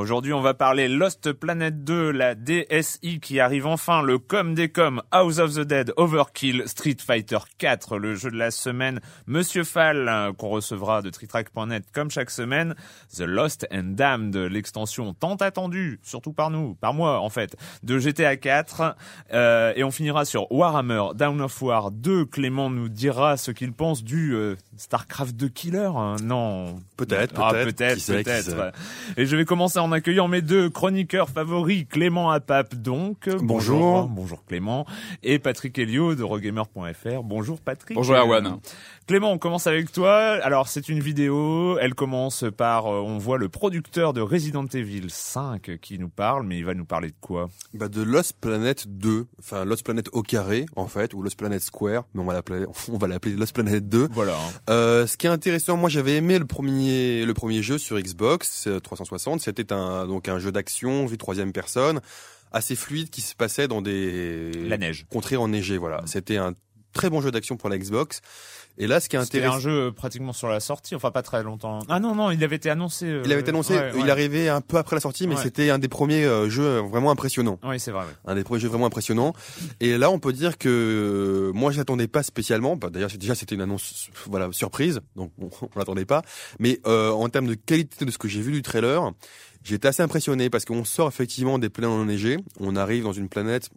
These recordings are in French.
Aujourd'hui, on va parler Lost Planet 2, la DSI qui arrive enfin, le com des com, House of the Dead, Overkill, Street Fighter 4, le jeu de la semaine, Monsieur Fall, euh, qu'on recevra de tritrack.net comme chaque semaine, The Lost and Damned, l'extension tant attendue, surtout par nous, par moi en fait, de GTA 4, euh, et on finira sur Warhammer, Down of War 2, Clément nous dira ce qu'il pense du euh, Starcraft 2 Killer, hein. non Peut-être, ah, peut-être. peut-être, peut-être. ouais. Et je vais commencer en accueillant mes deux chroniqueurs favoris, Clément Apap donc. Bonjour. Bonjour Clément. Et Patrick Helio de Rogamer.fr. Bonjour Patrick. Bonjour, Erwan. Clément, on commence avec toi. Alors c'est une vidéo, elle commence par, euh, on voit le producteur de Resident Evil 5 qui nous parle, mais il va nous parler de quoi? Bah de Lost Planet 2, enfin Lost Planet au carré en fait, ou Lost Planet Square, mais on va l'appeler, on va l'appeler Lost Planet 2. Voilà. Euh, ce qui est intéressant, moi j'avais aimé le premier, le premier jeu sur Xbox euh, 360. C'était un donc un jeu d'action vue troisième personne, assez fluide qui se passait dans des La neige. contrées enneigées. Voilà, c'était un très bon jeu d'action pour la Xbox. Et là, ce qui est C'était intéressant, un jeu euh, pratiquement sur la sortie, enfin pas très longtemps. Ah non, non, il avait été annoncé. euh, il avait été annoncé, ouais, il ouais. arrivait un peu après la sortie, mais Ouais. c'était un des premiers euh, jeux vraiment impressionnants. Oui, c'est vrai. ouais. un des premiers jeux vraiment impressionnants. Et là, on peut dire que moi, je l'attendais pas spécialement. Bah, D'ailleurs, c'est- déjà, c'était une annonce, voilà, surprise, donc on, on l'attendait pas. Mais euh, en termes de qualité de ce que j'ai vu du trailer, j'ai été assez impressionné parce qu'on sort effectivement des planètes enneigées. On arrive dans une planète.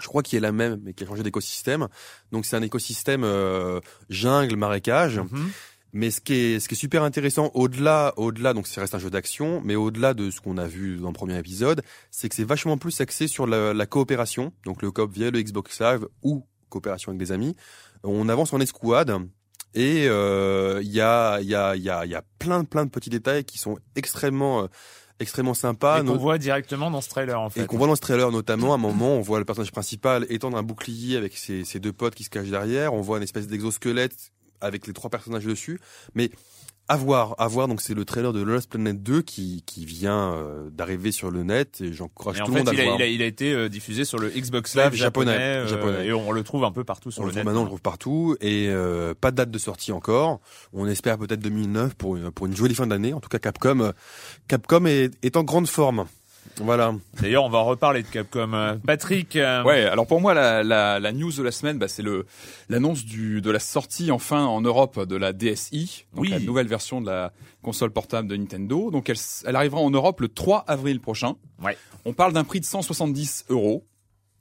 Je crois qui est la même, mais qui a changé d'écosystème. Donc c'est un écosystème euh, jungle, marécage. Mhm. Mais ce qui est, ce qui est super intéressant, au-delà, au-delà, donc ça reste un jeu d'action, mais au-delà de ce qu'on a vu dans le premier épisode, c'est que c'est vachement plus axé sur la, la coopération, donc le coop via le Xbox Live ou coopération avec des amis. On avance en escouade et euh, il y a, il y a, il y a, il y a plein, plein de petits détails qui sont extrêmement, euh, extrêmement sympas. Et qu'on voit directement dans ce trailer en fait. et qu'on voit dans ce trailer notamment, à un moment, on voit le personnage principal étendre un bouclier avec ses, ses deux potes qui se cachent derrière. On voit une espèce d'exosquelette avec les trois personnages dessus. Mais à voir, à voir. Donc c'est le trailer de Lost Planet 2 qui, qui vient euh, d'arriver sur le net et j'encourage tout le monde à il le a, voir. il, a, il a été euh, diffusé sur le Xbox Live japonais, japonais, euh, japonais. et on le trouve un peu partout sur On le le net. maintenant, on le trouve partout et euh, pas de date de sortie encore. On espère peut-être 2009 pour une, pour une jolie fin d'année. En tout cas, Capcom, Capcom est, est en grande forme. Voilà. D'ailleurs, on va reparler de Capcom. Patrick, euh, Ouais, alors pour moi la, la, la news de la semaine, bah, c'est le l'annonce du de la sortie enfin en Europe de la DSi, donc Oui. la nouvelle version de la console portable de Nintendo. Donc elle, arrivera en Europe le 3 avril prochain. Ouais. On parle d'un prix de 170 euros.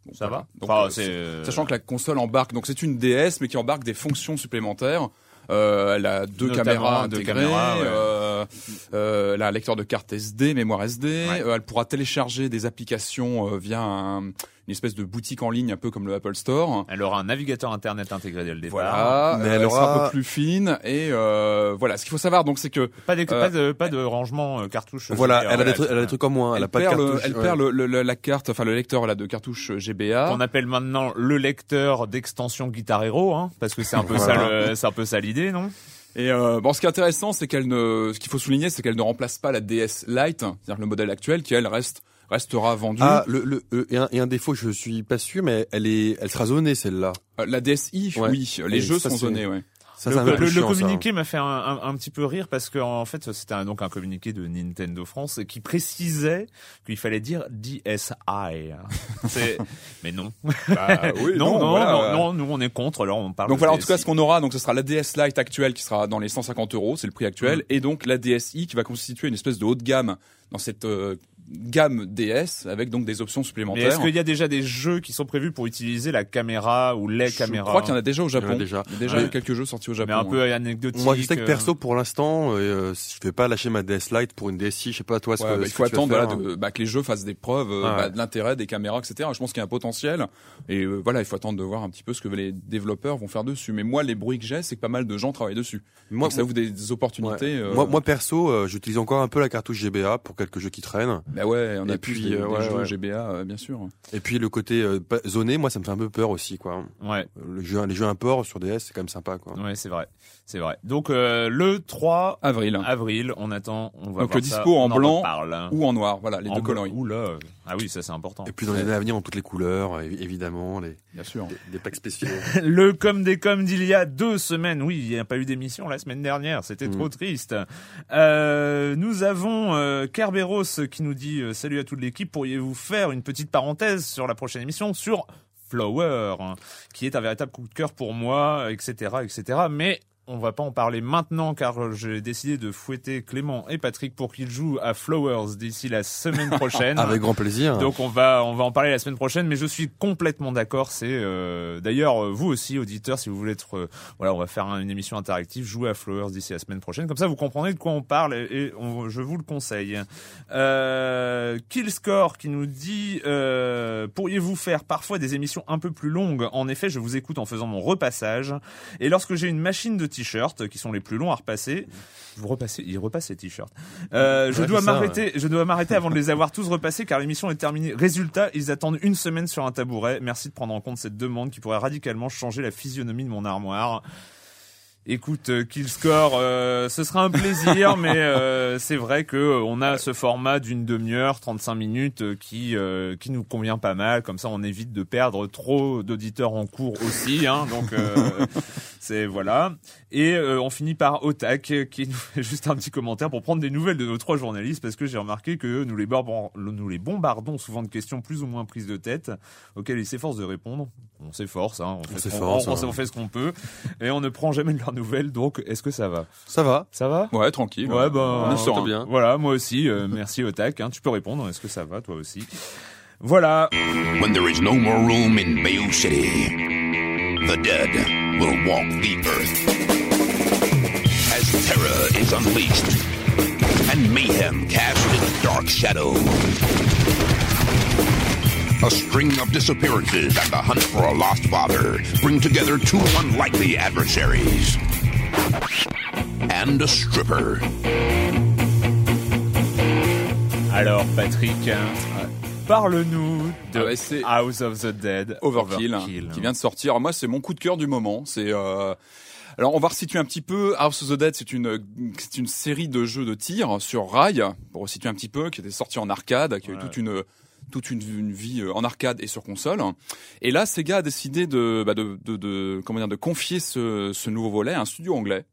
Donc, ça voilà. va Donc, Enfin, euh, euh, Sachant que la console embarque, donc c'est une DS mais qui embarque des fonctions supplémentaires. Euh, elle a deux Notamment caméras deux intégrées, caméras, ouais. euh, euh, elle a un lecteur de carte SD, mémoire SD. Ouais. Elle pourra télécharger des applications via un- une espèce de boutique en ligne un peu comme le Apple Store. Elle aura un navigateur internet intégré dès le départ. Voilà, Mais euh, elle elle sera un aura- peu plus fine et euh, voilà. Ce qu'il faut savoir donc c'est que Pas, des, Euh, pas, de, pas de rangement euh, cartouche. Voilà, GBA, elle a, des voilà. trucs, elle a des trucs en moins. Elle, a pas de perd, le- cartouche. elle ouais. perd le- le- la carte, enfin le lecteur là de cartouche GBA. qu'on appelle maintenant le lecteur d'extension Guitar Hero, hein, parce que c'est un peu ça, Voilà. le- c'est un peu ça l'idée, non? Et euh, bon, ce qui est intéressant, c'est qu'elle ne, ce qu'il faut souligner, c'est qu'elle ne remplace pas la DS Lite, c'est-à-dire le modèle actuel, qui elle reste restera vendue. Ah, le, le, euh, et, un, et un défaut, je suis pas sûr, mais elle est, elle sera zonée celle-là. Euh, la DSi, Ouais. oui, les Et jeux sont zonés, ouais. Ça, le, le- le chiant, communiqué m'a fait un, un- un petit peu rire parce que en fait c'était un, donc un communiqué de Nintendo France qui précisait qu'il fallait dire DSi. C'est- Mais non. Bah, oui, non, non, voilà, non, non, nous on est contre. Alors on parle. Donc voilà, en tout cas, DSi. ce qu'on aura, donc ce sera la DS Lite actuelle qui sera dans les 150 euros, c'est le prix Mm. actuel, et donc la DSi qui va constituer une espèce de haut de gamme dans cette euh, gamme DS avec donc des options supplémentaires. est-ce qu'il y a déjà des jeux qui sont prévus pour utiliser la caméra ou les Je caméras crois qu'il y en a déjà au Il y en a Japon. déjà. Il y a déjà Ouais. quelques jeux sortis au Japon. mais un ouais. peu anecdotique. Moi, je sais que euh, perso, pour l'instant, euh, je vais pas lâcher ma DS Lite pour une DSi. Je sais pas toi ce Ouais, que bah, ce il faut que attendre voilà, de- bah, que les jeux fassent des preuves euh, Ah ouais. bah, de l'intérêt des caméras, etc. Je pense qu'il y a un potentiel. Et euh, voilà, il faut attendre de voir un petit peu ce que les développeurs vont faire dessus. Mais moi, les bruits que j'ai, c'est que pas mal de gens travaillent dessus. Moi, Donc ça ouvre des, des opportunités. ouais. euh, moi, moi, perso, euh, j'utilise encore un peu la cartouche GBA pour quelques jeux qui traînent. Bah ouais, on a Et plus puis, des, euh, des ouais, jeux ouais. GBA, euh, bien sûr. Et puis le côté euh, zoné, moi, ça me fait un peu peur aussi, quoi. Ouais, Le jeu, les jeux import sur DS, c'est quand même sympa, quoi. ouais, c'est vrai, c'est vrai. Donc euh, le 3 Avril. avril, on attend, on va Donc, voir dispo ça, en on blanc. Ou en noir, voilà, les En deux coloris. Oula. Ah oui, ça c'est important. Et puis dans les années à venir, dans toutes les couleurs, évi- évidemment, les, Bien sûr. des, des packs spéciaux. Le comme des comme d'il y a deux semaines. Oui, il n'y a pas eu d'émission la semaine dernière. C'était Mm. trop triste. Euh, nous avons euh, Kerberos qui nous dit euh, salut à toute l'équipe. Pourriez-vous faire une petite parenthèse sur la prochaine émission sur Flower, hein, qui est un véritable coup de cœur pour moi, etc., etc. Mais on va pas en parler maintenant car j'ai décidé de fouetter Clément et Patrick pour qu'ils jouent à Flowers d'ici la semaine prochaine. Avec grand plaisir. Donc on va on va en parler la semaine prochaine, mais je suis complètement d'accord. C'est euh, d'ailleurs euh, vous aussi auditeurs, si vous voulez être euh, voilà, on va faire un- une émission interactive, jouer à Flowers d'ici la semaine prochaine. Comme ça, vous comprendrez de quoi on parle et, et on- je vous le conseille. Euh, Killscore qui nous dit euh, pourriez-vous faire parfois des émissions un peu plus longues? En effet, je vous écoute en faisant mon repassage et lorsque j'ai une machine de t-shirts qui sont les plus longs à repasser, vous repassez, il repasse ces t-shirts. Euh, je Ouais, dois m'arrêter, je dois m'arrêter avant de les avoir tous repassés car l'émission est terminée. Résultat, ils attendent une semaine sur un tabouret. Merci de prendre en compte cette demande qui pourrait radicalement changer la physionomie de mon armoire. Écoute, euh, Killscore, euh, ce sera un plaisir, mais euh, c'est vrai que euh, on a ce format d'une demi-heure, 35 minutes, euh, qui euh, qui nous convient pas mal. Comme ça, on évite de perdre trop d'auditeurs en cours aussi. Hein, donc euh, c'est voilà. Et euh, on finit par Otak euh, qui nous fait juste un petit commentaire pour prendre des nouvelles de nos trois journalistes parce que j'ai remarqué que nous les, barbon- nous les bombardons souvent de questions plus ou moins prises de tête auxquelles ils s'efforcent de répondre. On s'efforce, hein, on, fait, ce qu'on- s'efforce, on- hein. on fait ce qu'on peut et on ne prend jamais de leurs nouvelles. Donc, est-ce que ça va? Ça va. Ça va? Ouais, tranquille. Ouais, ben, on est serein. bien. Voilà, moi aussi. euh, merci Otak. Hein, tu peux répondre. Est-ce que ça va, toi aussi? Voilà. When there is no more room in Bayou City, the dead will walk the earth. As terror is unleashed and mayhem cast its dark shadow. A string of disappearances and the hunt for a lost father bring together two unlikely adversaries. And a stripper. Alors, Patrick, parle-nous de Ah ouais, House of the Dead Overkill, qui vient de sortir. Moi, c'est mon coup de cœur du moment. C'est euh... alors on va resituer un petit peu. House of the Dead, c'est une c'est une série de jeux de tir sur rail pour resituer un petit peu, qui était sorti en arcade, qui a eu Ouais. toute une toute une, une vie euh, en arcade et sur console. Et là, Sega a décidé de bah, de, de, de comment dire de confier ce, ce nouveau volet à un studio anglais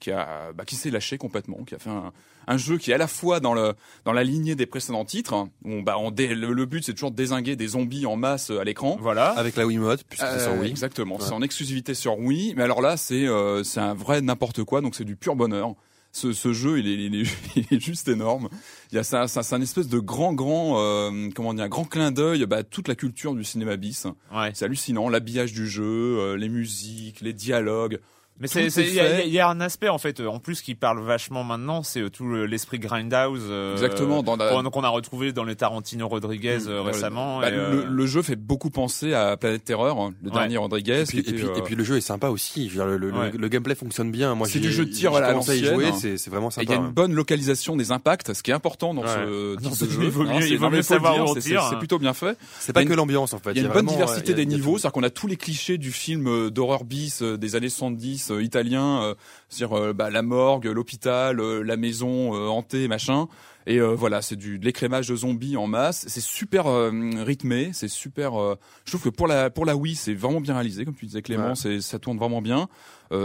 qui a bah, qui s'est lâché complètement, qui a fait un, un jeu qui est à la fois dans le dans la lignée des précédents titres. Où, bah, on dé- le, le but c'est toujours de désinguer des zombies en masse euh, à l'écran. Voilà. Avec la Wiimote, puisque c'est sur Euh, Wii. Exactement, Ouais. c'est en exclusivité sur Wii, mais alors là c'est euh, c'est un vrai n'importe quoi, donc c'est du pur bonheur. Ce, ce jeu, il est, il, est, il est juste énorme. Il y a ça, ça c'est un espèce de grand, grand, euh, comment dire, un grand clin d'œil bah, à toute la culture du cinéma bis. Ouais. C'est hallucinant, l'habillage du jeu, euh, les musiques, les dialogues, Mais il y, a- y a un aspect en fait, euh, en plus qui parle vachement maintenant, c'est euh, tout le- l'esprit grindhouse euh, Exactement, dans la- qu'on a retrouvé dans les Tarantino Rodriguez euh, Voilà. récemment. Bah, et, euh, le, le jeu fait beaucoup penser à Planète Terreur, hein, le Ouais. dernier Rodriguez. Et puis, qui et, était, puis, euh, et puis le jeu est sympa aussi. Je veux dire, le, le- Ouais. le gameplay fonctionne bien. Moi, C'est du jeu de tir à l'ancienne. jouer, c'est c'est vraiment sympa. il y a une bonne localisation des impacts, ce qui est important dans Ouais. ce Dans type ce de jeu, il vaut Hein, mieux- il vaut savoir où on c'est- tire. C'est c'est plutôt bien fait. C'est pas a que l'ambiance en fait. Il y a une bonne diversité euh, des niveaux, c'est-à-dire qu'on a tous les clichés du film euh, d'horreur bis euh, des années 70 euh, italien, euh, c'est-à-dire euh, bah, la morgue, l'hôpital, la maison hantée, machin. Et euh, voilà, c'est du de l'écrémage de zombies en masse. C'est super euh, rythmé, c'est super. euh, je trouve que pour la pour la Wii, c'est vraiment bien réalisé, comme tu disais Clément, Ouais. c'est ça tourne vraiment bien,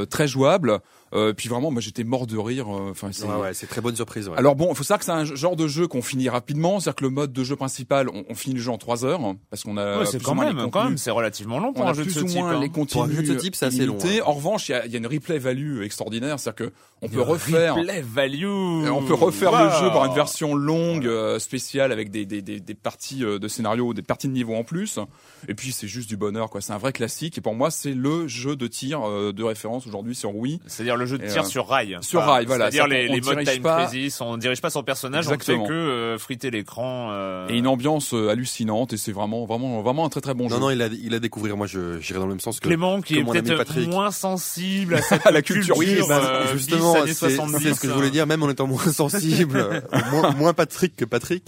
très jouable. Euh, puis vraiment, moi j'étais mort de rire. euh, Enfin, c'est Ouais, ouais, c'est très bonne surprise. ouais. alors bon, il faut savoir que c'est un genre de jeu qu'on finit rapidement, c'est-à-dire que le mode de jeu principal, on, on finit le jeu en 3 heures hein, parce qu'on a ouais, c'est plus quand ou moins même, quand même, c'est relativement long pour un a jeu de plus ce ou type. moins hein. les Pour un jeu de ce type, c'est assez long, En revanche, il y a, il y a une replay value extraordinaire, c'est-à-dire que on peut refaire, replay value. on peut refaire le jeu par une version longue, euh, spéciale avec des, des, des, des parties euh, de scénario, des parties de niveau en plus. Et puis c'est juste du bonheur, quoi. C'est un vrai classique. Et pour moi, c'est le jeu de tir euh, de référence aujourd'hui sur Wii. C'est-à-dire le jeu de Et, tir euh, sur rail. sur Enfin, rail, voilà. C'est-à-dire les, les on modes dirige time pas- crisis, on dirige pas son personnage, Exactement. on fait que euh, friter l'écran. euh, Et une ambiance euh, hallucinante. Et c'est vraiment, vraiment, vraiment un très très bon jeu. Non, non, il a, il a découvrir. Moi, je j'irai dans le même sens que. Clément qui que est peut-être moins sensible à, cette À la culture. Oui, bah, euh, justement, c'est 70, c'est ce que je voulais dire, même en étant moins sensible, moins, moins Patrick que Patrick.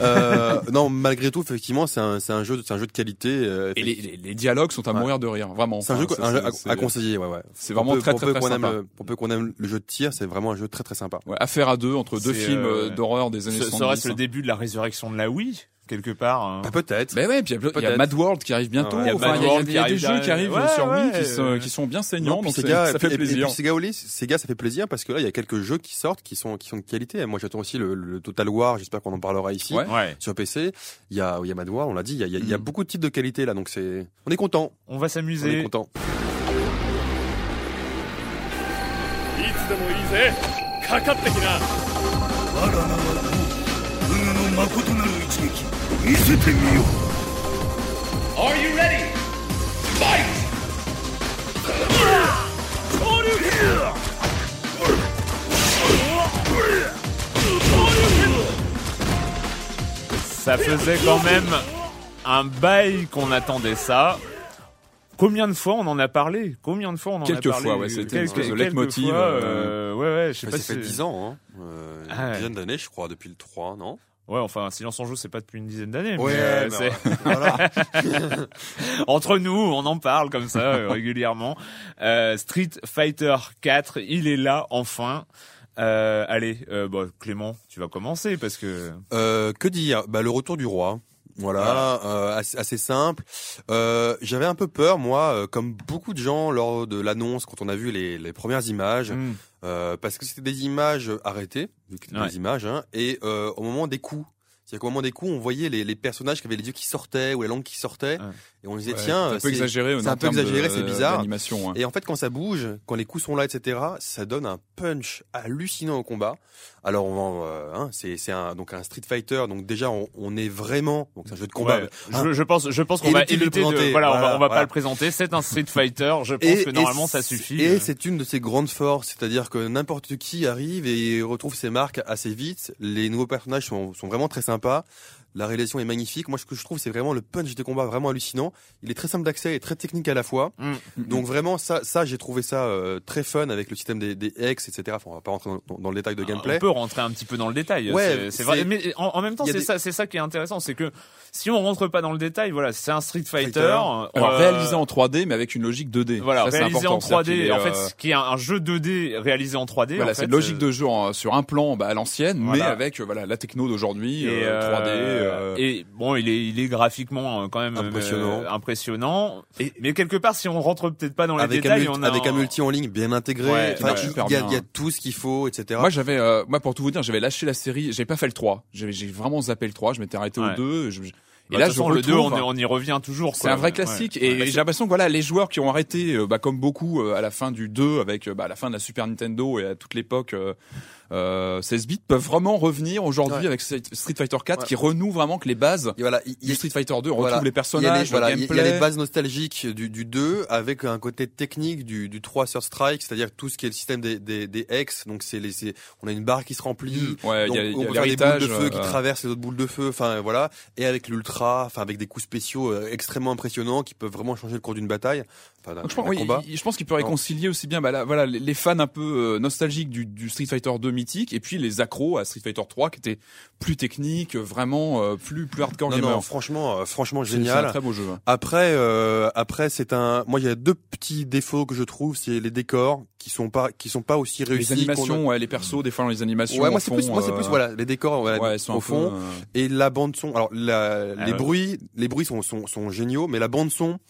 Euh, non, malgré tout, effectivement, c'est un, c'est un jeu, de- c'est un jeu de qualité. euh, Et les, les, les dialogues sont à Ouais. mourir de rire, vraiment. c'est un jeu, jeu à, conseiller, ouais, ouais. C'est vraiment très très très sympa. Le- pour peu qu'on aime le jeu de tir, c'est vraiment un jeu très très sympa. Ouais, affaire à deux entre deux films euh, euh, d'horreur des années Ce 70. serait-ce le début de la résurrection de la Wii quelque part. hein. Bah, peut-être. Ben ouais, puis il y a-. Mad World qui arrive bientôt. Ah ouais. Il y a Enfin, Mad il y a, World il y a qui des jeux qui arrivent Ouais, sur Wii ouais, qui, sont, qui sont bien Non, saignants, puis donc Sega, ça fait et- plaisir. Et puis Sega, Oli- Sega, ça fait plaisir parce que là, il y a quelques jeux qui sortent qui sont, qui sont de qualité. Moi, j'attends aussi le, le Total War. J'espère qu'on en parlera ici. Ouais. Ouais. Sur PC, il y a, il y a Mad War, on l'a dit, il y a, il y Mm. beaucoup de titres de qualité là, donc c'est, on est content, On va on est s'amuser. content. でもいいぜかかってきな我らが武運の誠なる一撃見せてみよう Are you ready? Fight! Ça faisait quand même un bail qu'on attendait ça. Combien de fois on en a parlé? Combien de fois on en Quelques a parlé? fois, ouais, c'était Quelques- quelques leitmotiv, fois, euh, euh, ouais, ouais, je sais Enfin, pas ça fait 10 ans, hein. Euh, Ah une dizaine d'années, je crois, depuis le 3, non? Ouais, enfin, Silence en joue, c'est pas depuis une dizaine d'années. mais, Ouais, euh, c'est- voilà. Entre nous, on en parle comme ça euh, régulièrement. Euh, Street Fighter 4, il est là enfin. Euh, allez, euh, bon, Clément, tu vas commencer parce que Euh, que dire? Bah le retour du roi. Voilà, euh, assez, assez simple. Euh, J'avais un peu peur, moi, euh, comme beaucoup de gens lors de l'annonce, quand on a vu les, les premières images, Hmm. euh, parce que c'était des images arrêtées, Ouais. des images, hein, et euh, au moment des coups. C'est-à-dire qu'au moment des coups, on voyait les, les personnages qui avaient les yeux qui sortaient ou la langue qui sortait, Ouais. Et on disait Ouais, tiens, c'est un peu exagéré. c'est un peu exagéré, c'est bizarre. d'animation, hein. Et en fait, quand ça bouge, quand les coups sont là, etc., ça donne un punch hallucinant au combat. Alors, on va, euh, hein, c'est c'est un donc un Street Fighter. Donc déjà, on, on est vraiment donc c'est un jeu de combat. Ouais, Hein. je, je pense, je pense qu'on va Inutile de le éviter de, voilà, on va, on va pas le présenter. C'est un Street Fighter. Je pense que normalement ça suffit. Et Euh, c'est une de ses grandes forces, c'est-à-dire que n'importe qui arrive et retrouve ses marques assez vite. Les nouveaux personnages sont, sont vraiment très sympas. La réalisation est magnifique. Moi, ce que je trouve, c'est vraiment le punch des combats vraiment hallucinant. Il est très simple d'accès et très technique à la fois. Mm. Donc vraiment, ça, ça, j'ai trouvé ça euh, très fun avec le système des, des X, etc. Enfin, on va pas rentrer dans, dans- dans le détail de gameplay. On peut rentrer un petit peu dans le détail. Ouais, c'est- c'est vrai. Mais en, en même temps, c'est des- ça, c'est ça qui est intéressant, c'est que si on rentre pas dans le détail, voilà, c'est un Street Fighter. Fighter. Alors euh, réalisé en 3D, mais avec une logique 2D. Voilà, Ça, c'est réalisé en important. C'est-à-dire 3D. qu'il est, En fait, euh, ce qui est un, un jeu 2D réalisé en 3D. Voilà, en c'est une logique euh, de jeu en- sur un plan bah, à l'ancienne, mais avec euh, voilà la techno d'aujourd'hui, et, euh, 3D. Euh, et bon, il est, il est graphiquement euh, quand même euh, Impressionnant. impressionnant. Et- mais quelque part, si on rentre peut-être pas dans les avec détails, on a avec un multi en ligne bien intégré. Ouais, Enfin, il super y, a, bien. il y a tout ce qu'il faut, etc. Moi j'avais, euh, moi pour tout vous dire, j'avais lâché la série, j'ai pas fait le 3, j'ai vraiment zappé le 3, je m'étais arrêté Ouais. au 2. je- je- et Bah, là de toute je façon, le 2, on, retrouve- on y revient toujours. C'est un vrai classique Ouais. et Ouais. j'ai l'impression que voilà les joueurs qui ont arrêté euh, bah, comme beaucoup euh, à la fin du 2 avec bah, à la fin de la Super Nintendo et à toute l'époque euh, euh, 16 bits peuvent vraiment revenir aujourd'hui Ouais. avec Street Fighter 4 Ouais. qui renoue vraiment que les bases voilà, il- il- du Street Fighter 2. On Voilà. retrouve les y personnages, voilà, il y a les bases nostalgiques du, du 2 avec un côté technique du, du 3 sur Strike, c'est-à-dire tout ce qui est le système des, des, des X. Donc c'est les, on a une barre qui se remplit. Ouais, donc y a, y on a faire des boules de feu qui euh, traversent les autres boules de feu. Enfin voilà. Et avec l'ultra, enfin avec des coups spéciaux euh, extrêmement impressionnants qui peuvent vraiment changer le cours d'une bataille. Enfin, d'un Donc, je pense, d'un oui, combat. il- je pense qu'il peut réconcilier aussi bien bah, là, voilà, les- fans un peu euh, nostalgiques du, du Street Fighter 2 mythique et puis les accros à Street Fighter 3 qui étaient plus techniques, vraiment euh, plus plus hardcore Non, gamer. non, franchement, euh, franchement C'est- C'est un génial. très beau jeu. Après, euh, après, c'est un. Moi, il y a deux petits défauts que je trouve, c'est les décors qui sont pas, qui sont pas aussi réussis. Les animations, ouais, les persos, des fois dans les animations. Ouais, moi c'est fond, plus, moi c'est euh, plus voilà, les décors voilà, ouais, au fond euh, et la bande son. Alors la, les bruits, les bruits sont, sont, sont géniaux, mais la bande son,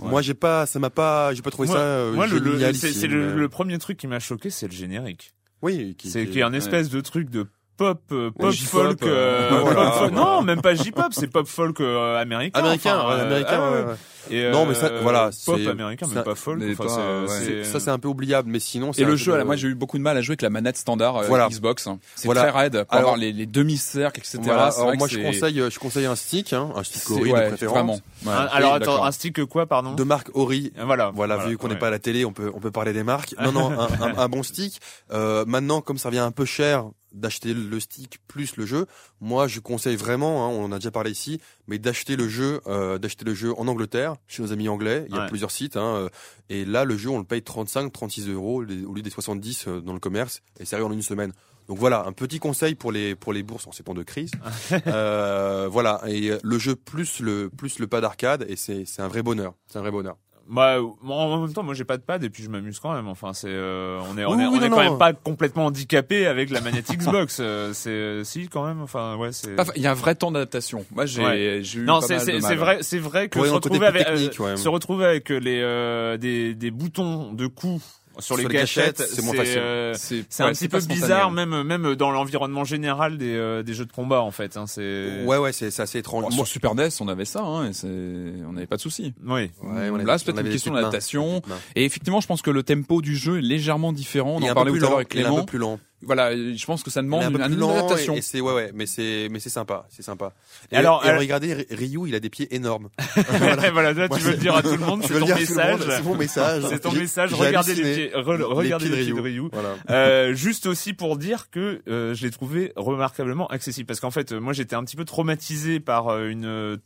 Ouais. moi j'ai pas, ça m'a pas, j'ai pas trouvé Moi- ça euh, Moi, le- c'est le, le premier truc qui m'a choqué, c'est le générique. oui, C'est qui- qu'il y a un espèce de truc de pop, euh, pop folk, euh, euh, voilà. pop folk- non, même pas J-pop, c'est pop folk euh, américain. américain, enfin, euh, américain. ah ouais. Et, Non, mais ça, euh, voilà, pop c'est- américain, ça- pas folk. mais enfin, pas, c'est- ouais. c'est- Ça c'est un peu oubliable, mais sinon. c'est Et le jeu, de- moi j'ai eu beaucoup de mal à jouer avec la manette standard euh, Voilà. Xbox. C'est Voilà. très raide pour Alors- avoir les, les demi-cercles, etc. Voilà, C'est alors moi je c'est- conseille, je conseille un stick, hein, un stick c'est- Ori ouais, de préférence, Vraiment. Ouais. Un- alors Oui, attends, un stick quoi, pardon? De marque Ori. Voilà. Voilà, vu qu'on n'est ouais. pas à la télé, on peut on peut parler des marques. Non non, un, un, un bon stick. Euh, maintenant, comme ça revient un peu cher d'acheter le stick plus le jeu, moi je conseille vraiment, hein, on en a déjà parlé ici, mais d'acheter le jeu, euh, d'acheter le jeu en Angleterre chez nos amis anglais. Il y a Ouais. plusieurs sites, hein, euh, et là le jeu on le paye 35, 36 euros au lieu des 70 euh, dans le commerce, et ça arrive en une semaine. Donc voilà, un petit conseil pour les pour les bourses en ces temps de crise. euh, voilà, et le jeu plus le plus le pas d'arcade, et c'est c'est un vrai bonheur, c'est un vrai bonheur. Bah, moi, en même temps, moi j'ai pas de pad et puis je m'amuse quand même. Enfin, c'est, euh, on est, on Oui, est, oui, on est quand non. même pas complètement handicapé avec la manette Xbox. euh, c'est, euh, si quand même. Enfin, ouais, c'est. Il y a un vrai temps d'adaptation. Moi j'ai Ouais. j'ai eu Non, pas c'est mal de c'est mal. c'est vrai, c'est vrai que Ouais, se retrouver avec euh, ouais. se retrouver avec les euh, des des boutons de coups sur, les, Sur les gâchettes, gâchettes, c'est moins facile. euh, C'est un petit peu bizarre, même même dans l'environnement général des euh, des jeux de combat en fait. Hein, c'est. Ouais ouais, c'est c'est assez étrange. Bon, Moi- sur Super NES, on avait ça, hein, et c'est, on n'avait pas de soucis. Oui. Ouais, on avait- Là, c'est peut-être une question d'adaptation. Et effectivement, je pense que le tempo du jeu est légèrement différent. On en parlait plus tout à l'heure avec Il est un Clément. peu plus lent. Voilà, je pense que ça demande un une, une adaptation. et, et c'est ouais ouais, mais c'est mais c'est sympa, c'est sympa. Et, Alors, et euh, regardez Ry- Ryu, il a des pieds énormes. voilà, là, Moi, tu veux le dire à tout le monde, c'est ton message. C'est mon message. C'est ton message. Regardez les pieds, re- regardez pieds les pieds de Ryu. Ryu. Voilà. Euh, juste aussi pour dire que euh, je l'ai trouvé remarquablement accessible parce qu'en fait moi j'étais un petit peu traumatisé par euh, une euh,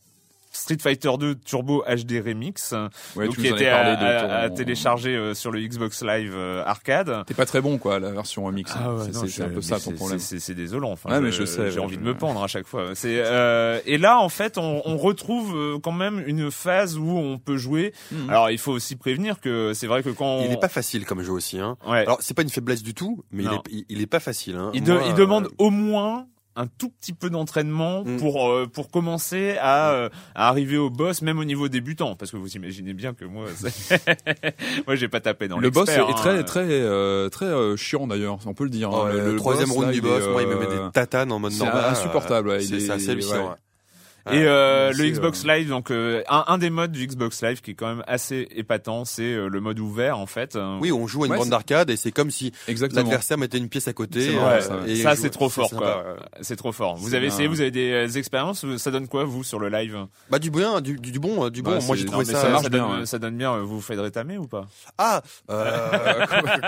Street Fighter 2 Turbo HD Remix Ouais, donc qui était à, télécharger euh, sur le Xbox Live euh, arcade. T'es pas très bon, quoi, la version remix. Ah ouais, c'est un peu ça ton c'est- problème. C'est désolant. Enfin, Ouais, mais je sais, J'ai envie je- de me pendre à chaque fois. C'est euh, et là en fait on, on retrouve quand même une phase où on peut jouer. Mhm. Alors il faut aussi prévenir que c'est vrai que quand Il on... est pas facile comme jeu aussi. Hein. Ouais. Alors c'est pas une faiblesse du tout, mais il Non. est, il, il est pas facile. Hein. Il, de- Moi, il euh, demande au moins un tout petit peu d'entraînement Mm. pour euh, pour commencer à, euh, à arriver au boss même au niveau débutant parce que vous imaginez bien que moi c'est- moi j'ai pas tapé dans le boss est l'expert, hein. très très euh, très euh, chiant d'ailleurs, on peut le dire. oh, hein. le, troisième boss, round là, du il boss, est, moi il me met euh, des tatanes en mode c'est normal. insupportable, ouais, c'est assez hallucinant. ouais. Et euh, c'est, le Xbox euh, Live, donc euh, un, un des modes du Xbox Live qui est quand même assez épatant, c'est euh, le mode ouvert en fait. Oui, on joue à une Ouais, bande d'arcade et c'est comme si l'adversaire mettait une pièce à côté. Euh, vrai, ça, et ça c'est trop fort quoi. C'est trop fort. Vous avez essayé, vous avez des euh, expériences, ça donne quoi vous sur le live? Bah du bien, du, du, bon, du bon. Bah, Moi c'est- j'ai non, trouvé mais ça. ça marche donne, bien, ouais. ça donne bien. Vous vous faites rétamer ou pas? Ah, euh,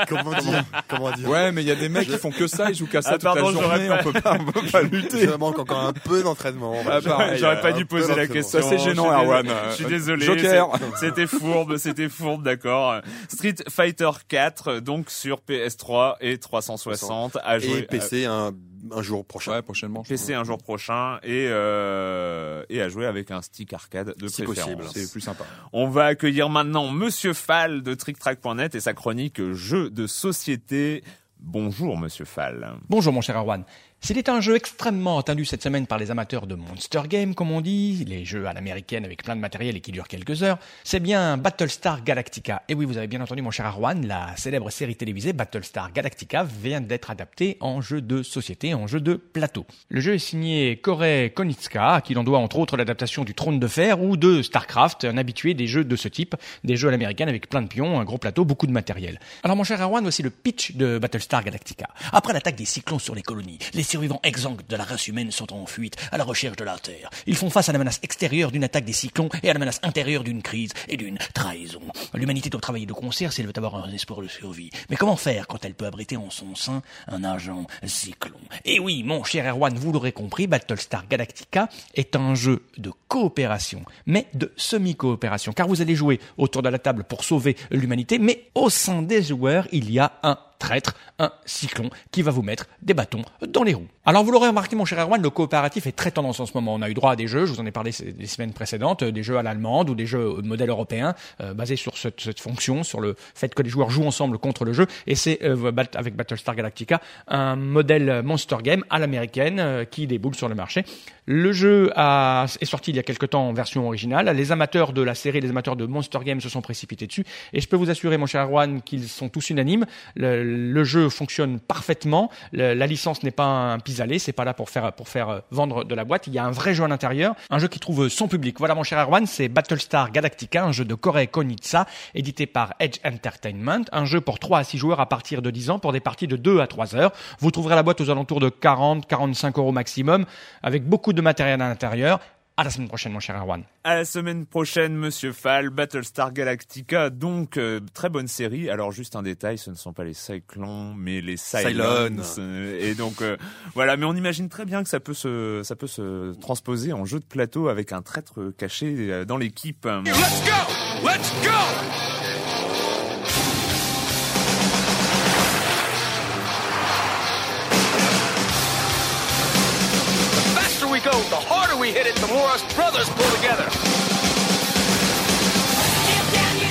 comment dire Comment dire? Ouais, mais il y a des mecs qui font que ça, ils jouent qu'à ça Ah, toute pardon, la journée, on peut pas, on peut pas lutter. Je manque encore un peu d'entraînement. Ah, pareil, J'aurais pas un dû poser la question. Ça, c'est gênant, Erwan. Je suis désolé. Joker. c'est- C'était fourbe, c'était fourbe, d'accord. Street Fighter 4, donc sur PS3 et 360 à jouer. Et PC un, un jour prochain. Ouais, prochainement. PC un jour prochain et euh, et à jouer avec un stick arcade de Si préférence. possible. C'est plus sympa. On va accueillir maintenant Monsieur Fall de TrickTrack.net et sa chronique jeux de société. Bonjour Monsieur Fall. Bonjour mon cher Erwan. S'il est un jeu extrêmement attendu cette semaine par les amateurs de Monster Game, comme on dit, les jeux à l'américaine avec plein de matériel et qui durent quelques heures, c'est bien Battlestar Galactica. Et oui, vous avez bien entendu mon cher Arwan, la célèbre série télévisée Battlestar Galactica vient d'être adaptée en jeu de société, en jeu de plateau. Le jeu est signé Korei Konitsuka, à qui l'on doit entre autres l'adaptation du Trône de Fer ou de StarCraft, un habitué des jeux de ce type, des jeux à l'américaine avec plein de pions, un gros plateau, beaucoup de matériel. Alors mon cher Arwan, voici le pitch de Battlestar Galactica. Après l'attaque des cyclones sur les colonies, les survivants exsangues de la race humaine sont en fuite à la recherche de la Terre. Ils font face à la menace extérieure d'une attaque des cyclones et à la menace intérieure d'une crise et d'une trahison. L'humanité doit travailler de concert si elle veut avoir un espoir de survie. Mais comment faire quand elle peut abriter en son sein un agent cyclone? Et oui, mon cher Erwan, vous l'aurez compris, Battlestar Galactica est un jeu de coopération, mais de semi-coopération, car vous allez jouer autour de la table pour sauver l'humanité, mais au sein des joueurs, il y a un traître, un cyclone qui va vous mettre des bâtons dans les roues. Alors vous l'aurez remarqué mon cher Erwan, le coopératif est très tendance en ce moment. On a eu droit à des jeux, je vous en ai parlé les semaines précédentes, des jeux à l'allemande ou des jeux modèle européen euh, basés sur cette, fonction, sur le fait que les joueurs jouent ensemble contre le jeu. Et c'est euh, avec Battlestar Galactica un modèle Monster Game à l'américaine euh, qui déboule sur le marché. Le jeu est sorti il y a quelque temps en version originale. Les amateurs de la série, les amateurs de Monster Game se sont précipités dessus. Et je peux vous assurer, mon cher Erwan, qu'ils sont tous unanimes. Le, jeu fonctionne parfaitement. La licence n'est pas un C'est pas là pour faire pour faire vendre de la boîte. Il y a un vrai jeu à l'intérieur, un jeu qui trouve son public. Voilà, mon cher Erwan, c'est Battlestar Galactica, un jeu de Korei Konitsa, édité par Edge Entertainment, un jeu pour 3 à 6 joueurs à partir de 10 ans pour des parties de 2 à 3 heures. Vous trouverez la boîte aux alentours de 40, 45 euros maximum, avec beaucoup de matériel à l'intérieur. À la semaine prochaine, mon cher Erwan. À la semaine prochaine, Monsieur Fall, Battlestar Galactica, donc euh, très bonne série. Alors juste un détail, ce ne sont pas les Cyclones, mais les Cylons. Euh, et donc euh, voilà, mais on imagine très bien que ça peut se, ça peut se transposer en jeu de plateau avec un traître caché dans l'équipe. Let's go, let's go. Us brothers pull together.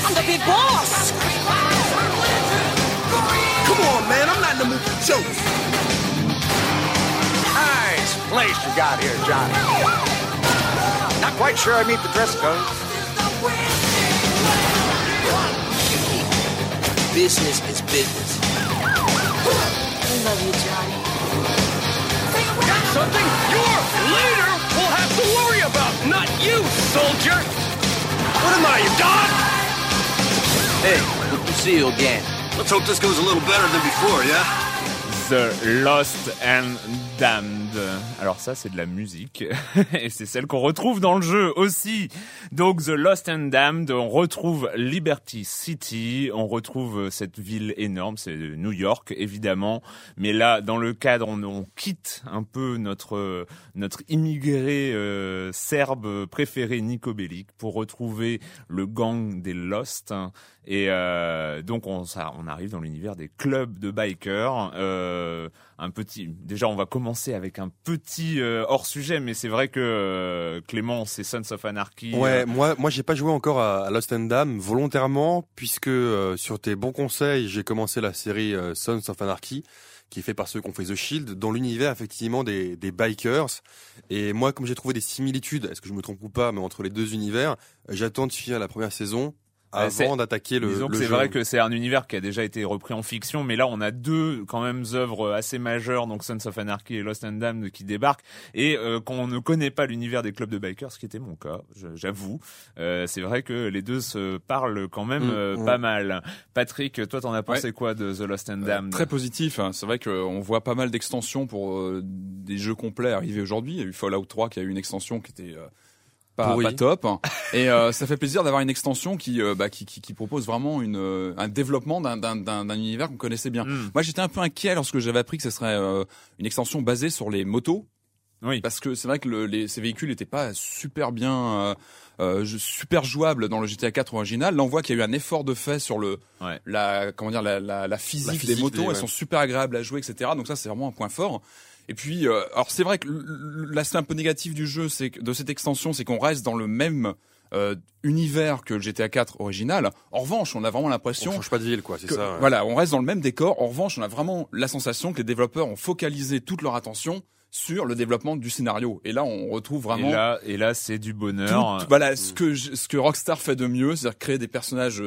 I'm the big boss. Come on, man, I'm not in the mood for jokes. Nice place you got here, Johnny. Not quite sure I meet the dress code. Business is business. I love you, Johnny. Something your leader will have to worry about, not you, soldier. What am I, your dog? Hey, good to see you again. Let's hope this goes a little better than before, yeah? The Lost and Damned. Alors ça c'est de la musique et c'est celle qu'on retrouve dans le jeu aussi. Donc The Lost and Damned, on retrouve Liberty City, on retrouve cette ville énorme, c'est New York évidemment, mais là dans le cadre on, quitte un peu notre notre immigré euh, serbe préféré Nico Bellic pour retrouver le gang des Lost et euh, donc on, ça, on arrive dans l'univers des clubs de bikers. Euh, un petit. Déjà, on va commencer avec un petit euh, hors sujet, mais c'est vrai que euh, Clément, c'est Sons of Anarchy. Ouais, moi, moi, j'ai pas joué encore à, à Lost and Damned volontairement, puisque euh, sur tes bons conseils, j'ai commencé la série Sons of Anarchy qui est fait par ceux qui ont fait The Shield, dans l'univers effectivement des, des bikers. Et moi, comme j'ai trouvé des similitudes, est-ce que je me trompe ou pas, mais entre les deux univers, j'attends de finir la première saison avant d'attaquer le, Disons le que c'est vrai que c'est un univers qui a déjà été repris en fiction, mais là on a deux quand même œuvres assez majeures, donc Sons of Anarchy et Lost and Damned qui débarquent et euh, qu'on ne connaît pas l'univers des clubs de bikers, ce qui était mon cas, j'avoue. Euh, c'est vrai que les deux se parlent quand même Mm, euh, ouais. pas mal. Patrick, toi t'en as pensé Ouais. quoi de The Lost and Euh, Damned Très positif. hein. C'est vrai qu'on voit pas mal d'extensions pour euh, des jeux complets arriver aujourd'hui. Il y a eu Fallout 3 qui a eu une extension qui était euh, pas, top. Et euh, ça fait plaisir d'avoir une extension qui, euh, bah, qui, qui, qui propose vraiment une, euh, un développement d'un, d'un, d'un, d'un univers qu'on connaissait bien. Mm. Moi, j'étais un peu inquiet lorsque j'avais appris que ce serait euh, une extension basée sur les motos. Oui. Parce que c'est vrai que le, les, ces véhicules n'étaient pas super bien, euh, euh, super jouables dans le GTA 4 original. Là, on voit qu'il y a eu un effort de fait sur le, Ouais. la, comment dire, la, la, la physique, La physique des motos. des- Elles sont super agréables à jouer, etc. Donc ça, c'est vraiment un point fort. Et puis, euh, alors c'est vrai que l'aspect un peu négatif du jeu, c'est que de cette extension, c'est qu'on reste dans le même euh, univers que le GTA 4 original. En revanche, on a vraiment On l'impression change pas de ville, quoi, c'est que- ça. ouais. voilà, on reste dans le même décor. En revanche, on a vraiment la sensation que les développeurs ont focalisé toute leur attention sur le développement du scénario. Et là, on retrouve vraiment Et là, et là c'est du bonheur. tout- voilà ce que je- ce que Rockstar fait de mieux, c'est-à-dire créer des personnages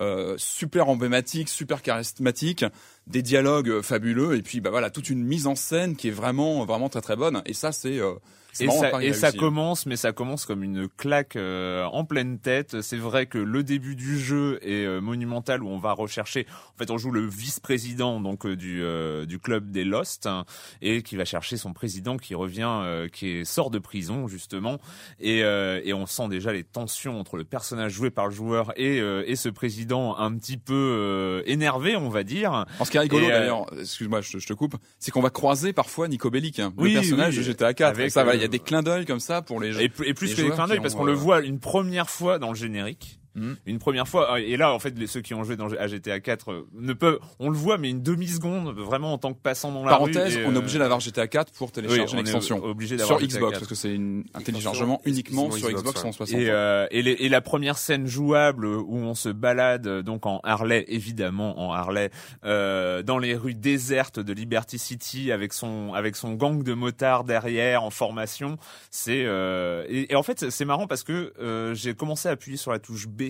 euh, super emblématiques, super charismatiques, des dialogues fabuleux, et puis bah voilà toute une mise en scène qui est vraiment vraiment très très bonne. Et ça, c'est euh, c'est Et ça, et ça réussi. commence, mais ça commence comme une claque euh, en pleine tête. C'est vrai que le début du jeu est euh, monumental où on va rechercher. En fait, on joue le vice-président donc euh, du euh, du club des Lost hein, et qui va chercher son président qui revient, euh, qui est, sort de prison justement. Et euh, et on sent déjà les tensions entre le personnage joué par le joueur et euh, et ce président un petit peu euh, énervé, on va dire. Alors, ce qui est rigolo d'ailleurs, excuse-moi, je, je te coupe, c'est qu'on va croiser parfois Nico Bellic, hein, Oui, le personnage oui, de GTA 4. avec, ça, y a des clins d'œil comme ça pour les gens. Et, plus- et plus que joueurs clins d'œil, parce qu'on le euh, voit une première fois dans le générique. Mhm. Une première fois, et là en fait les- ceux qui ont joué dans, à GTA 4 euh, ne peuvent, on le voit mais une demi seconde vraiment en tant que passant dans la Parenthèse, rue. et, on est euh, obligé d'avoir GTA 4 pour télécharger oui, on est l'extension. obligé sur d'avoir GTA Xbox 4. parce que c'est un téléchargement uniquement sur Xbox, Xbox ouais. 160. Et, euh, et, les- et la première scène jouable où on se balade euh, donc en Harley, évidemment en Harley, euh, dans les rues désertes de Liberty City avec son avec son gang de motards derrière en formation, c'est euh, et, et en fait c'est marrant parce que euh, j'ai commencé à appuyer sur la touche B.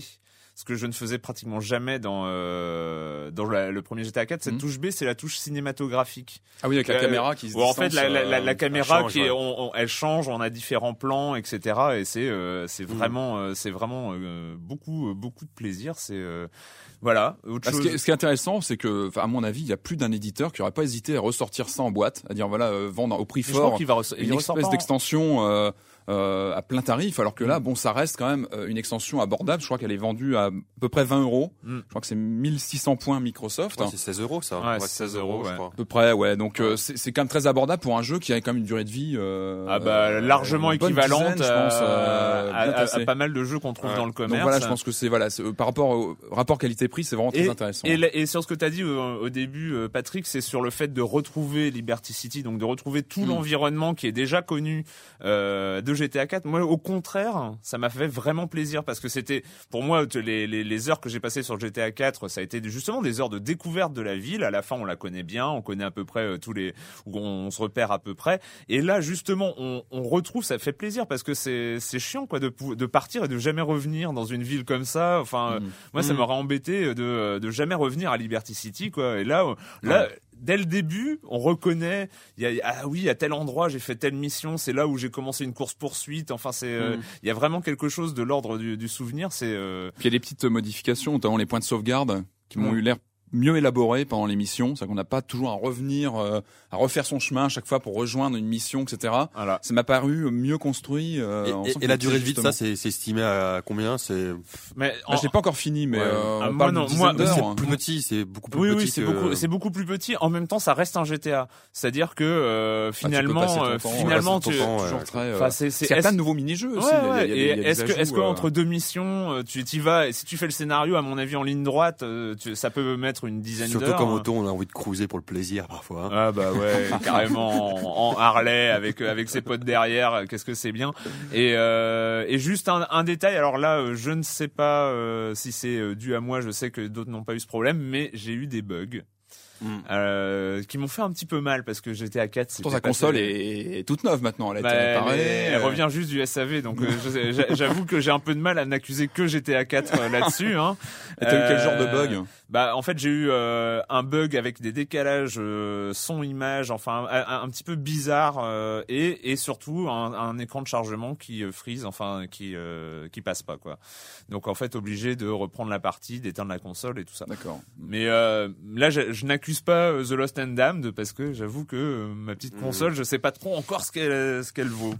Ce que je ne faisais pratiquement jamais dans euh, dans la- le premier GTA 4, cette Mhm. touche B, c'est la touche cinématographique. ah oui, avec la euh, caméra qui se en fait la, la, la, la distance, caméra change, qui est, ouais. on, on- elle change, on a différents plans, etc. Et c'est euh, c'est vraiment euh, c'est vraiment euh, beaucoup euh, beaucoup de plaisir. C'est euh, voilà autre ce, chose. qui est, ce qui est intéressant, c'est que, à mon avis, il y a plus d'un éditeur qui aurait pas hésité à ressortir ça en boîte, à dire voilà, euh, vendre au prix Mais fort une espèce en- d'extension euh, euh, à plein tarif, alors que là, Mm. bon, ça reste quand même euh, une extension abordable. Je crois qu'elle est vendue à, à peu près 20 euros. Mm. Je crois que c'est 1600 points Microsoft. Ouais, c'est 16 euros, ça. Ouais, c'est 16 euros, je ouais. crois. à peu près, ouais. Donc euh, c'est quand même très abordable pour un jeu qui a quand même une durée de vie. euh, Ah bah euh, largement équivalente dizaine, je pense, euh, à, pas mal de jeux qu'on trouve Ouais. dans le commerce. Donc voilà, je pense que c'est voilà, c'est, euh, par rapport au rapport qualité-prix, c'est vraiment très intéressant. et, et sur ce que tu as dit au, au début, euh, Patrick, c'est sur le fait de retrouver Liberty City, donc de retrouver tout Mm. l'environnement qui est déjà connu euh, de GTA 4. Moi, au contraire, ça m'a fait vraiment plaisir parce que c'était, pour moi, les, les, les heures que j'ai passées sur GTA 4, ça a été justement des heures de découverte de la ville. À la fin, on la connaît bien, on connaît à peu près euh, tous les, où on, se repère à peu près. Et là, justement, on, on retrouve, ça fait plaisir parce que c'est c'est chiant quoi de, de partir et de jamais revenir dans une ville comme ça. Enfin, euh, Mm. moi, ça Mm. m'aurait embêté de, de jamais revenir à Liberty City, quoi. Et là, euh, là, dès le début, on reconnaît, il y a, ah oui, à tel endroit, j'ai fait telle mission, c'est là où j'ai commencé une course poursuite. Enfin, c'est, euh, Mm. il y a vraiment quelque chose de l'ordre du, du souvenir. C'est, euh, Puis il y a des petites modifications, notamment les points de sauvegarde, qui m'ont Mm. eu l'air mieux élaborés pendant l'émission. C'est-à-dire qu'on n'a pas toujours à revenir, euh, à refaire son chemin à chaque fois pour rejoindre une mission, etc. voilà. Ça m'a paru mieux construit. euh, Et- la durée de vie de ça, c'est c'est estimé à combien? C'est Mais Bah, je l'ai pas encore fini, mais Ouais. euh, Ah, on moi, parle non, d'heures. hein. plus petit, c'est beaucoup plus Oui, petit. oui, c'est que- beaucoup, c'est beaucoup plus petit. En même temps, ça reste un GTA. C'est-à-dire que euh, Ah, tu finalement, euh, finalement, tu, euh, c'est, c'est, Il y a est-ce- plein de nouveaux mini-jeux aussi. Est-ce que, est-ce que euh, entre deux missions, euh, tu t'y vas, et si tu fais le scénario, à mon avis, en ligne droite, euh, ça peut mettre une dizaine Surtout d'heures. qu'en moto, on a envie de cruiser pour le plaisir parfois. hein. Ah bah ouais, carrément en, en Harley avec euh, avec ses potes derrière, euh, qu'est-ce que c'est bien. Et euh, et juste un, un détail, alors là, euh, je ne sais pas euh, si c'est dû à moi, je sais que d'autres n'ont pas eu ce problème, mais j'ai eu des bugs. Mm. Euh, qui m'ont fait un petit peu mal parce que j'étais à 4 Pourtant, ta console est, est toute neuve maintenant. Elle a été réparée. mais elle euh, revient juste du SAV, donc euh, j'avoue que j'ai un peu de mal à n'accuser que GTA 4 euh, là-dessus. Hein. et T'as eu quel genre de bug Bah en fait j'ai eu un bug avec des décalages euh, son-image, enfin un, un petit peu bizarre et, et surtout un, un écran de chargement qui freeze, enfin qui qui passe pas quoi. Donc en fait obligé de reprendre la partie, d'éteindre la console et tout ça. D'accord. Mais là je, je n'accuse pas euh, The Lost and Damned parce que j'avoue que euh, ma petite Mhm. console je sais pas trop encore ce qu'elle ce qu'elle vaut.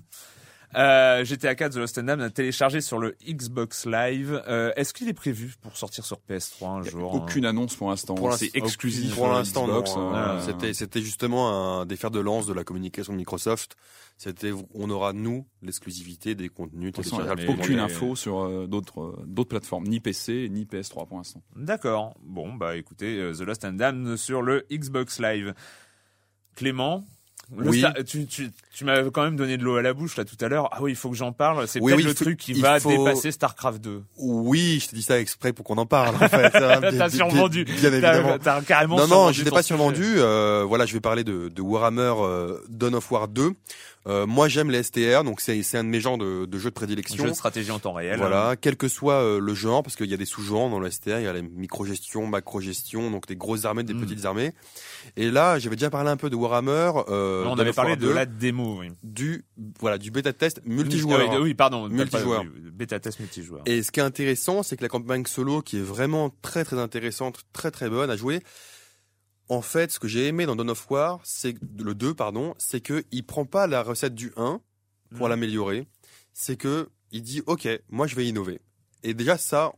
Euh, GTA 4 The Lost and Damned a téléchargé sur le Xbox Live. Euh, Est-ce qu'il est prévu pour sortir sur PS3 un jour Aucune annonce pour l'instant. C'est exclusif. Pour euh, l'instant, non. euh, C'était, c'était justement un des fers de lance de la communication de Microsoft. C'était, on aura nous l'exclusivité des contenus téléchargeables aucune info sur euh, d'autres euh, d'autres plateformes, ni PC ni PS3 pour l'instant. D'accord. Bon, bah écoutez, The Lost and Damned sur le Xbox Live. Clément, Le Oui. Star- tu, tu, tu m'as quand même donné de l'eau à la bouche là tout à l'heure. Ah oui, il faut que j'en parle. C'est Oui, peut-être oui, le faut- truc qui va faut- dépasser StarCraft 2. Oui, je te dis ça exprès pour qu'on en parle. En fait, hein, bien- T'as bien- survendu. bien évidemment. T'as, carrément Non, non, je l'ai ton pas survendu. Euh, voilà, je vais parler de, de Warhammer euh, Dawn of War 2. Euh, moi, j'aime les STR, donc c'est un de mes genres de, de jeux de prédilection. Jeu de stratégie en temps réel. Voilà, quel que soit euh, le genre, parce qu'il y a des sous-genres dans le STR, il y a la micro-gestion, macro-gestion, donc des grosses armées, des Mm. petites armées. Et là, j'avais déjà parlé un peu de Warhammer. Euh, on Dawn avait parlé de 2, la démo, oui. du voilà du bêta test multijoueur. Ah oui, oui, pardon. Multijoueur. Bêta test multijoueur. Et ce qui est intéressant, c'est que la campagne solo, qui est vraiment très très intéressante, très très bonne à jouer. En fait, ce que j'ai aimé dans Dawn of War, c'est le 2, pardon, c'est que il prend pas la recette du 1 pour Mhm. l'améliorer. C'est que il dit, ok, moi je vais innover. Et déjà ça,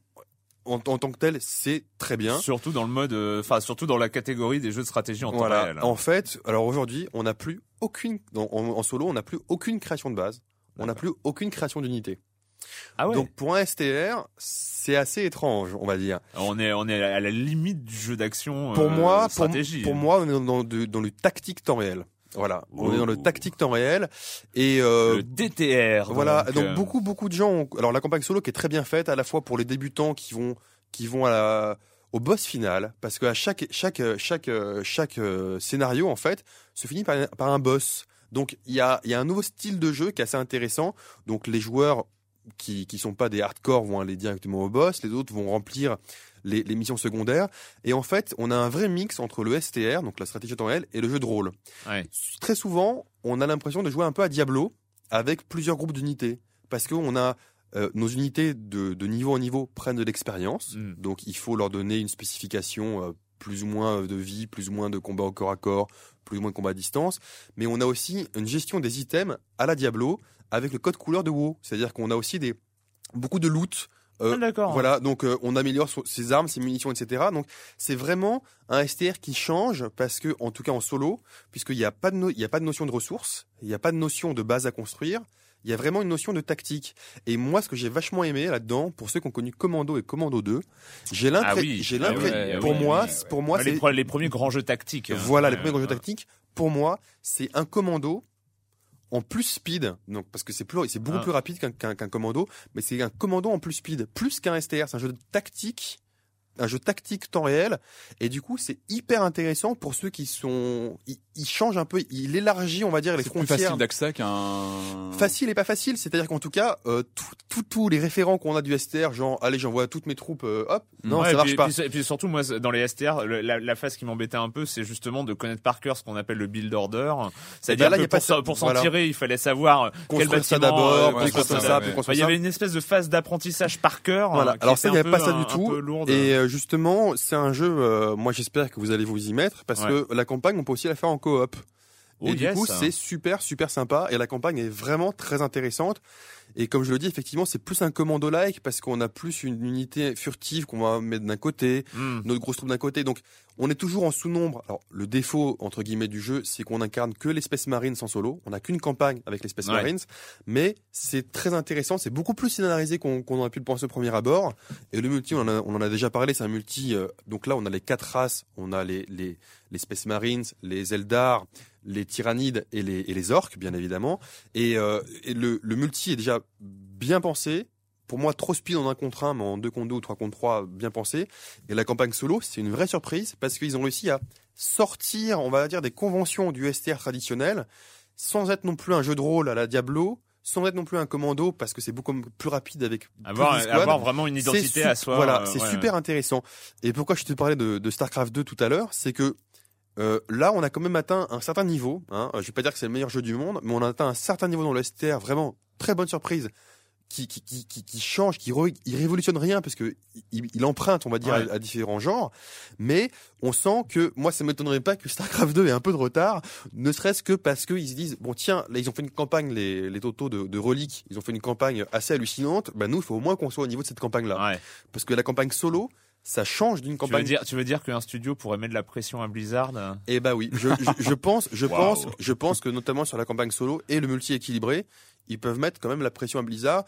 en, en tant que tel, c'est très bien. Surtout dans le mode, euh, enfin surtout dans la catégorie des jeux de stratégie en temps réel. hein. En fait, alors aujourd'hui, on n'a plus aucune, en solo, on n'a plus aucune création de base. On n'a plus aucune création d'unité. Ah ouais. Donc pour un STR, c'est assez étrange, on va dire. on est on est à la limite du jeu d'action. Pour euh, moi, pour, stratégie. pour moi, on est dans, de- dans le tactique temps réel. Voilà, on est dans le Oh. tactique temps réel et euh, le DTR. voilà. donc, Donc, euh, beaucoup beaucoup de gens. Ont, alors la campagne solo qui est très bien faite à la fois pour les débutants qui vont qui vont à la, au boss final parce qu'à chaque chaque chaque chaque euh, scénario en fait se finit par, par un boss. Donc il y a il y a un nouveau style de jeu qui est assez intéressant. Donc les joueurs qui qui sont pas des hardcore vont aller directement au boss, les autres vont remplir les, les missions secondaires et en fait on a un vrai mix entre le STR donc la stratégie en temps réel et le jeu de rôle. Ouais. Très souvent on a l'impression de jouer un peu à Diablo avec plusieurs groupes d'unités parce qu'on a euh, nos unités de, de niveau en niveau prennent de l'expérience, Mm. donc il faut leur donner une spécification euh, plus ou moins de vie, plus ou moins de combat au corps à corps, plus ou moins de combat à distance. Mais on a aussi une gestion des items à la Diablo avec le code couleur de WoW, c'est-à-dire qu'on a aussi des beaucoup de loot. euh, Ah, d'accord. Voilà, donc euh, on améliore ses armes, ses munitions, etc. Donc c'est vraiment un STR qui change parce que, en tout cas en solo, puisqu'il n'y a pas de no- il y a pas de notion de ressources, il n'y a pas de notion de base à construire. Il y a vraiment une notion de tactique. Et moi, ce que j'ai vachement aimé là-dedans, pour ceux qui ont connu Commando et Commando 2, j'ai l'impression, Ah oui, j'ai ah ah pour oui, moi, oui, pour moi, les, c'est pre- les premiers grands jeux tactiques. hein. voilà les Ouais, premiers grands jeux ouais. tactiques. Pour moi, c'est un commando en plus speed, donc parce que c'est plus, c'est beaucoup Ah. plus rapide qu'un commando, mais c'est un commando en plus speed, plus qu'un STR. C'est un jeu de tactique, un jeu tactique temps réel, et du coup, c'est hyper intéressant pour ceux qui sont, il, il change un peu, il élargit, on va dire, les C'est plus frontières. facile d'accès qu'un. Facile et pas facile, c'est-à-dire qu'en tout cas, euh, tout- tout- tous les référents qu'on a du STR, genre, allez, j'envoie toutes mes troupes, euh, hop, non, Ouais, ça marche puis, pas. puis- et puis surtout, moi, dans les STR, le- la, la phase qui m'embêtait un peu, c'est justement de connaître par cœur ce qu'on appelle le build order. C'est-à-dire ben là, il y que a pas pour, ça- s'en- pour s'en voilà. tirer, il fallait savoir quel Construire ça bâtiment, d'abord, euh, construire construire ça. ça, ouais. construire il y ça. avait une espèce de phase d'apprentissage par cœur. Voilà. euh, qui Alors ça, il n'y avait pas ça du tout. Et euh, justement, c'est un jeu. euh, moi, j'espère que vous allez vous y mettre parce Ouais. que la campagne, on peut aussi la faire en coop. Oh, et du coup, c'est super, super sympa. Et la campagne est vraiment très intéressante. Et comme je le dis, effectivement, c'est plus un commando-like parce qu'on a plus une unité furtive qu'on va mettre d'un côté, Hmm. notre grosse troupe d'un côté. Donc, on est toujours en sous-nombre. Alors, le défaut, entre guillemets, du jeu, c'est qu'on incarne que l'espèce marine sans solo. On n'a qu'une campagne avec l'espèce Ouais. marines. Mais c'est très intéressant. C'est beaucoup plus scénarisé qu'on qu'on aurait pu le penser au premier abord. Et le multi, on en a, on en a déjà parlé, c'est un multi. euh, donc là, on a les quatre races. On a les, les, les Space Marines, les Eldar, les Tyrannides et les, et les Orques, bien évidemment. Et, euh, et le, le multi est déjà bien pensé. Pour moi, trop speed en un contre un, mais en deux contre deux ou trois contre trois, bien pensé. Et la campagne solo, c'est une vraie surprise parce qu'ils ont réussi à sortir, on va dire, des conventions du STR traditionnel, sans être non plus un jeu de rôle à la Diablo, sans être non plus un commando parce que c'est beaucoup plus rapide avec Avoir, plus d'escouades. avoir vraiment une identité à soi. Voilà, euh, c'est ouais, super intéressant. Et pourquoi je te parlais de, de StarCraft 2 tout à l'heure, c'est que euh, là, on a quand même atteint un certain niveau. Hein. Je vais pas dire que c'est le meilleur jeu du monde, mais on a atteint un certain niveau dans le STR, vraiment très bonne surprise, qui qui qui qui, qui change, qui re- il révolutionne rien parce que il, il emprunte, on va dire, Ouais. à, à différents genres. Mais on sent que moi, ça m'étonnerait pas que StarCraft 2 ait un peu de retard, ne serait-ce que parce qu'ils se disent bon tiens, là ils ont fait une campagne les les de, de reliques, ils ont fait une campagne assez hallucinante. Ben nous, il faut au moins qu'on soit au niveau de cette campagne là, Ouais. parce que la campagne solo, ça change d'une Tu veux campagne. dire, tu veux dire qu'un studio pourrait mettre de la pression à Blizzard? Eh bah oui, je, je, je pense, je pense, je pense que notamment sur la campagne solo et le multi équilibré, ils peuvent mettre quand même la pression à Blizzard.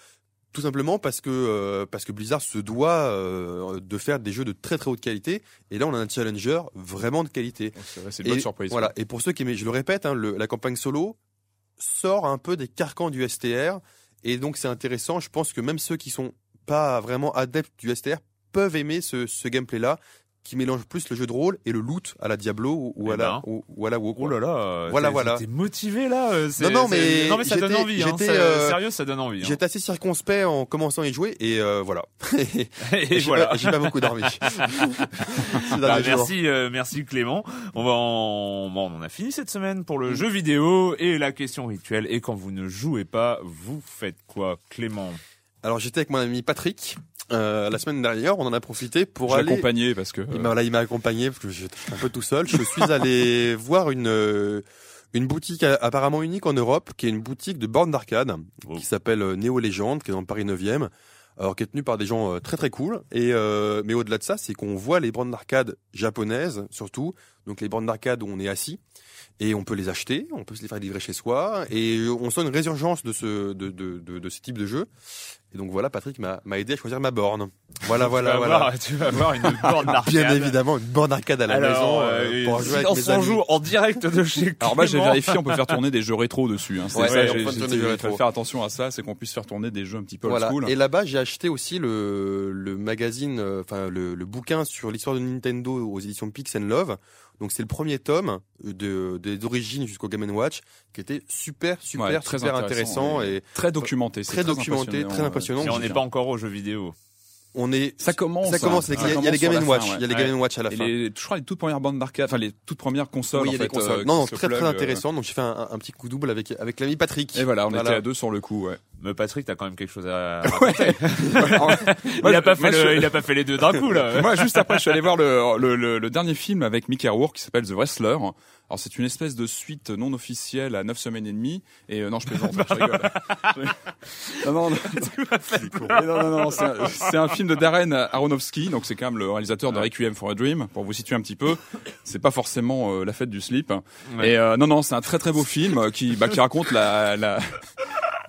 tout simplement parce que euh, parce que Blizzard se doit euh, de faire des jeux de très très haute qualité et là on a un challenger vraiment de qualité. C'est vrai, c'est une bonne surprise. Voilà. Et pour ceux qui aimaient, je le répète, hein, le- la campagne solo sort un peu des carcans du STR et donc c'est intéressant. Je pense que même ceux qui sont pas vraiment adeptes du STR peuvent aimer ce, ce gameplay là qui mélange plus le jeu de rôle et le loot à la Diablo ou, ou Eh à la ben. ou, ou à la WoW. Oh là là, Voilà, voilà. T'es motivé là euh, Non, non, mais non mais ça donne envie. Hein, ça- euh, Sérieux, ça donne envie. hein. J'étais assez circonspect en commençant à y jouer et euh, voilà. Et j'ai voilà. pas, j'ai pas beaucoup dormi. Ces Bah, merci, euh, merci Clément. On va en... bon, on a fini cette semaine pour le jeu vidéo et la question rituelle. Et quand vous ne jouez pas, vous faites quoi, Clément? Alors j'étais avec mon ami Patrick euh, la semaine dernière. On en a profité pour aller. accompagné parce que. Il m'a voilà, il m'a accompagné parce que j'étais un peu tout seul. Je suis allé voir une euh, une boutique euh, apparemment unique en Europe, qui est une boutique de bornes d'arcade, Oh. qui s'appelle euh, Néo Légende, qui est dans le Paris 9e. Alors qui est tenue par des gens très très cool. Et euh, mais au-delà de ça, c'est qu'on voit les bornes d'arcade japonaises surtout, donc les bornes d'arcade où on est assis. Et on peut les acheter, on peut se les faire livrer chez soi, et on sent une résurgence de ce de, de, de, de ce type de jeu. Et donc voilà, Patrick m'a m'a aidé à choisir ma borne. Voilà, voilà, vas voilà. Voir, tu vas voir une borne d'arcade. Bien évidemment, une borne d'arcade à la Alors, maison euh, euh, pour jouer avec mes en amis. joue en direct de chez. Alors moi j'ai vérifié, on peut faire tourner des jeux rétro dessus. Hein. C'est Ouais, ça, ouais, j'ai- faut faire attention à ça, c'est qu'on puisse faire tourner des jeux un petit peu old Voilà. school. Et là-bas, j'ai acheté aussi le, le magazine, euh, enfin le, le bouquin sur l'histoire de Nintendo aux éditions Pix and Love. Donc c'est le premier tome de des origines jusqu'au Game Watch, qui était super, super, Ouais, très super intéressant, et Très documenté, très documenté, impressionnant, très euh, impressionnant. Si on n'est pas encore aux jeux vidéo. on est, Ça commence. ça commence. hein. il y a- il y a les Game Watch, fin, il y a les ouais. Game Watch à la Et fin. les, je crois les toutes premières bandes d'arcade, enfin les toutes premières consoles. oui, il y a fait, consoles. euh, non, non, très très euh, intéressant. Donc j'ai fait un, un petit coup double avec avec l'ami Patrick. Et voilà, on Voilà. était à deux sur le coup. Ouais. Mais Patrick, t'as quand même quelque chose à Ouais. il, a pas fait le, il a pas fait les deux d'un coup là. Moi, juste après, je suis allé voir le, le, le, le dernier film avec Mickey Rourke qui s'appelle The Wrestler. Alors, c'est une espèce de suite non officielle à 9 semaines et demie. Et euh, non, je plaisante, je rigole. Non, non, non. Non, non, non, c'est un, c'est un film de Darren Aronofsky, donc c'est quand même le réalisateur de Requiem for a Dream. Pour vous situer un petit peu, c'est pas forcément euh, la fête du slip. Ouais. Et euh, non, non, c'est un très très beau film euh, qui, bah, qui raconte la, la,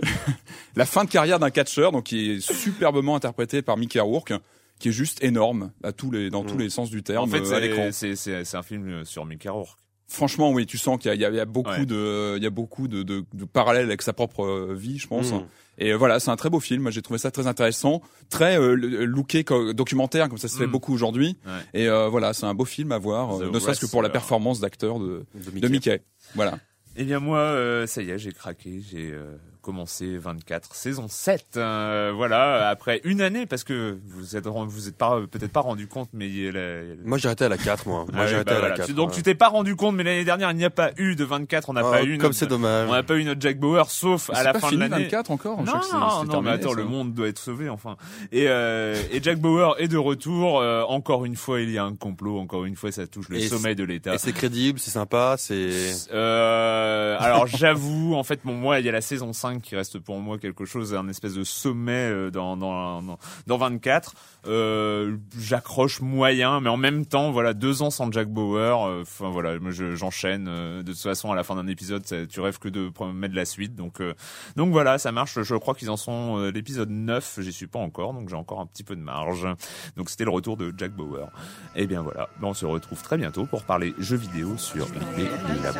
la fin de carrière d'un catcheur, donc qui est superbement interprété par Mickey Rourke, qui est juste énorme à tous les, dans tous les sens du terme En fait, euh, à l'écran. c'est- c'est c'est- c'est un film euh, sur Mickey Rourke. Franchement, oui, tu sens qu'il y a, y y beaucoup Ouais. de, il y a beaucoup de, de, de parallèles avec sa propre euh, vie, je pense. Mm. Et voilà, c'est un très beau film. J'ai trouvé ça très intéressant, très euh, looké documentaire, comme ça se fait Mm. beaucoup aujourd'hui. Ouais. Et euh, voilà, c'est un beau film à voir, The ne serait-ce que pour la performance d'acteur de, De de Mickey. Voilà. Eh bien moi, euh, ça y est, j'ai craqué, j'ai euh, commencé 24, saison 7. euh, voilà, après une année, parce que vous êtes vous êtes pas peut-être pas rendu compte, mais il y a la- Moi j'ai arrêté à la 4 moi. Moi Ah j'ai arrêté bah à la voilà. 4. Tu- Donc ouais. tu t'es pas rendu compte, mais l'année dernière il n'y a pas eu de 24, on n'a Ah, pas eu comme c'est dommage. on n'a pas eu notre Jack Bauer, sauf à la pas fin fini de l'année. 24 encore. Non, non, non, terminé, mais attends, ça. le monde doit être sauvé, enfin. Et, euh, et Jack Bauer est de retour. euh, encore une fois, il y a un complot. Encore une fois, ça touche le Et sommet de l'État. Et c'est crédible, c'est sympa, c'est. Euh, alors j'avoue, en fait, bon, moi, il y a la saison 5 qui reste pour moi quelque chose, un espèce de sommet euh, dans, dans, dans, dans 24. Euh, J'accroche moyen, mais en même temps, voilà, deux ans sans Jack Bauer. euh, Enfin voilà, moi, je- j'enchaîne. euh, de toute façon, à la fin d'un épisode, tu rêves que de mettre la suite. Donc, euh, donc voilà, ça marche. Je crois qu'ils en sont euh, l'épisode 9. J'y suis pas encore, donc j'ai encore un petit peu de marge. Donc c'était le retour de Jack Bauer. Et bien voilà, Ben, on se retrouve très bientôt pour parler jeux vidéo sur les labos.